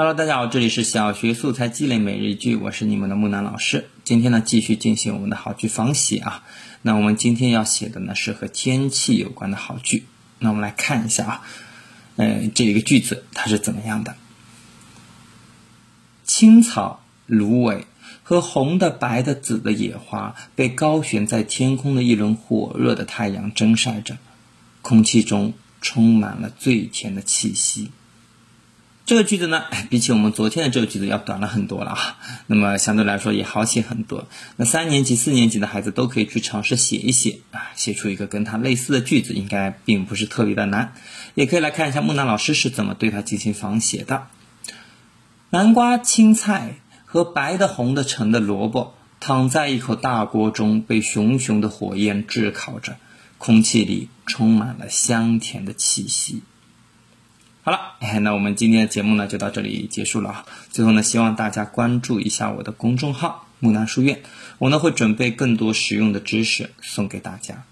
Hello，大家好，这里是小学素材积累每日一句，我是你们的木南老师。今天呢，继续进行我们的好句仿写啊。那我们今天要写的呢是和天气有关的好句。那我们来看一下啊，呃，这一个句子它是怎么样的？青草、芦苇和红的、白的、紫的野花被高悬在天空的一轮火热的太阳蒸晒着，空气中充满了最甜的气息。这个句子呢，比起我们昨天的这个句子要短了很多了啊。那么相对来说也好写很多。那三年级、四年级的孩子都可以去尝试写一写啊，写出一个跟它类似的句子，应该并不是特别的难。也可以来看一下木南老师是怎么对它进行仿写的。南瓜、青菜和白的、红的、橙的萝卜躺在一口大锅中，被熊熊的火焰炙烤着，空气里充满了香甜的气息。好了，那我们今天的节目呢就到这里结束了啊。最后呢，希望大家关注一下我的公众号“木兰书院”，我呢会准备更多实用的知识送给大家。